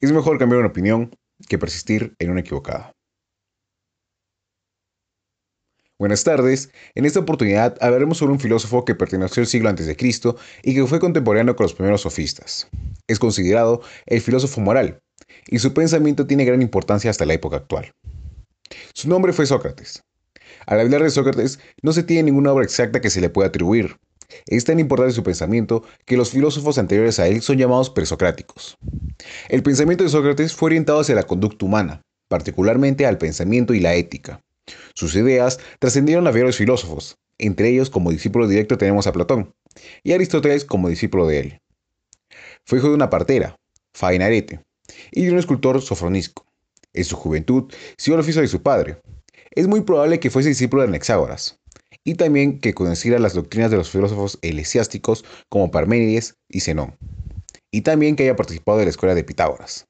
Es mejor cambiar una opinión que persistir en una equivocada. Buenas tardes. En esta oportunidad hablaremos sobre un filósofo que perteneció al siglo a.C. y que fue contemporáneo con los primeros sofistas. Es considerado el filósofo moral, y su pensamiento tiene gran importancia hasta la época actual. Su nombre fue Sócrates. Al hablar de Sócrates, no se tiene ninguna obra exacta que se le pueda atribuir. Es tan importante su pensamiento que los filósofos anteriores a él son llamados presocráticos. El pensamiento de Sócrates fue orientado hacia la conducta humana, particularmente al pensamiento y la ética. Sus ideas trascendieron a varios filósofos, entre ellos como discípulo directo tenemos a Platón, y Aristóteles como discípulo de él. Fue hijo de una partera, Fainarete, y de un escultor Sofronisco. En su juventud siguió el oficio de su padre. Es muy probable que fuese discípulo de Anaxágoras, y también que conociera las doctrinas de los filósofos eclesiásticos como Parménides y Zenón, y también que haya participado de la escuela de Pitágoras.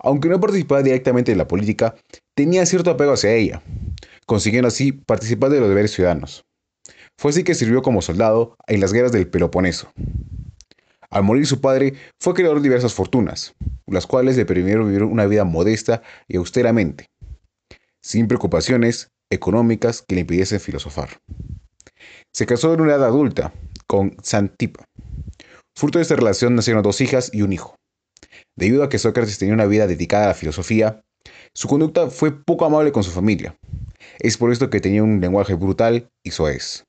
Aunque no participaba directamente en la política, tenía cierto apego hacia ella, consiguiendo así participar de los deberes ciudadanos. Fue así que sirvió como soldado en las guerras del Peloponeso. Al morir su padre, fue creador de diversas fortunas, las cuales le permitieron vivir una vida modesta y austeramente, sin preocupaciones económicas que le impidiesen filosofar. Se casó en una edad adulta con Santipa. Fruto de esta relación nacieron dos hijas y un hijo. Debido a que Sócrates tenía una vida dedicada a la filosofía, su conducta fue poco amable con su familia. Es por esto que tenía un lenguaje brutal y soez.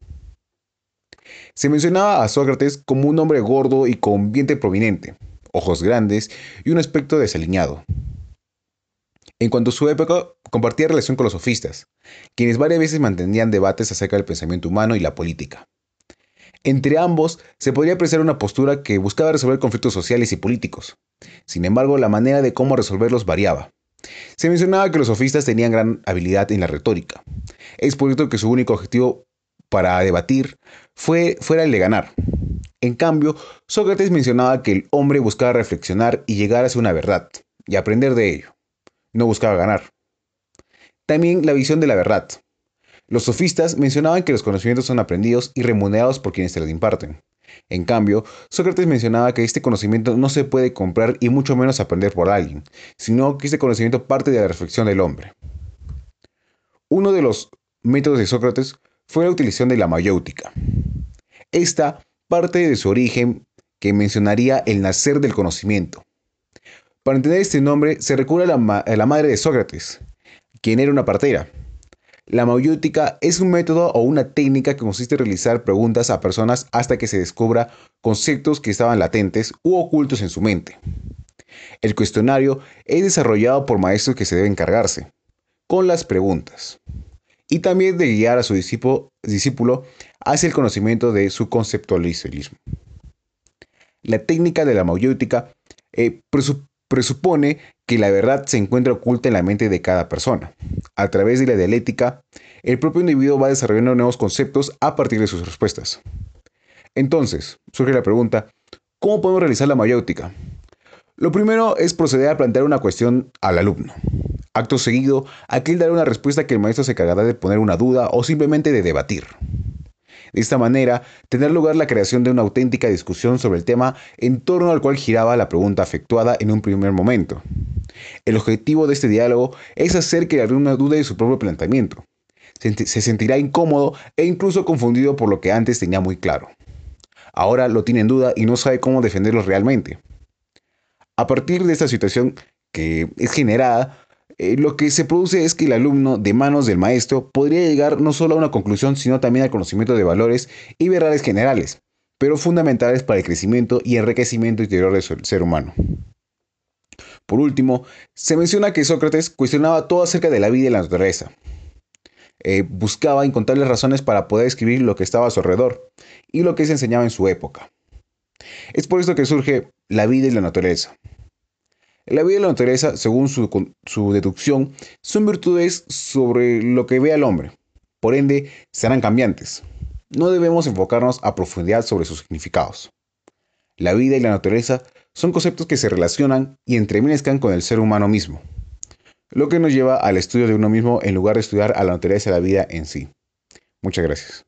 Se mencionaba a Sócrates como un hombre gordo y con vientre prominente, ojos grandes y un aspecto desaliñado. En cuanto a su época, compartía relación con los sofistas, quienes varias veces mantenían debates acerca del pensamiento humano y la política. Entre ambos se podría apreciar una postura que buscaba resolver conflictos sociales y políticos. Sin embargo, la manera de cómo resolverlos variaba. Se mencionaba que los sofistas tenían gran habilidad en la retórica. Es por esto que su único objetivo para debatir fue, fuera el de ganar. En cambio, Sócrates mencionaba que el hombre buscaba reflexionar y llegar hacia una verdad, y aprender de ello. No buscaba ganar. También la visión de la verdad. Los sofistas mencionaban que los conocimientos son aprendidos y remunerados por quienes se los imparten. En cambio, Sócrates mencionaba que este conocimiento no se puede comprar y mucho menos aprender por alguien, sino que este conocimiento parte de la reflexión del hombre. Uno de los métodos de Sócrates fue la utilización de la mayéutica. Esta parte de su origen que mencionaría el nacer del conocimiento. Para entender este nombre se recurre a la, madre de Sócrates, quien era una partera. La mayéutica es un método o una técnica que consiste en realizar preguntas a personas hasta que se descubra conceptos que estaban latentes u ocultos en su mente. El cuestionario es desarrollado por maestros que se deben encargarse con las preguntas y también de guiar a su discípulo, hacia el conocimiento de su conceptualismo. La técnica de la mayéutica eh, presupone que la verdad se encuentra oculta en la mente de cada persona. A través de la dialéctica, el propio individuo va desarrollando nuevos conceptos a partir de sus respuestas. Entonces, surge la pregunta, ¿cómo podemos realizar la mayéutica? Lo primero es proceder a plantear una cuestión al alumno. Acto seguido, aquel dará una respuesta que el maestro se encargará de poner una duda o simplemente de debatir. De esta manera, tendrá lugar la creación de una auténtica discusión sobre el tema en torno al cual giraba la pregunta efectuada en un primer momento. El objetivo de este diálogo es hacer que alumno dude de su propio planteamiento. Se sentirá incómodo e incluso confundido por lo que antes tenía muy claro. Ahora lo tiene en duda y no sabe cómo defenderlo realmente. A partir de esta situación que es generada, eh, lo que se produce es que el alumno, de manos del maestro, podría llegar no solo a una conclusión, sino también al conocimiento de valores y verdades generales, pero fundamentales para el crecimiento y enriquecimiento interior del ser humano. Por último, se menciona que Sócrates cuestionaba todo acerca de la vida y la naturaleza. Eh, buscaba encontrarle razones para poder escribir lo que estaba a su alrededor y lo que se enseñaba en su época. Es por esto que surge la vida y la naturaleza. La vida y la naturaleza, según su, su, deducción, son virtudes sobre lo que ve al hombre. Por ende, serán cambiantes. No debemos enfocarnos a profundidad sobre sus significados. La vida y la naturaleza son conceptos que se relacionan y entremezclan con el ser humano mismo, lo que nos lleva al estudio de uno mismo en lugar de estudiar a la naturaleza de la vida en sí. Muchas gracias.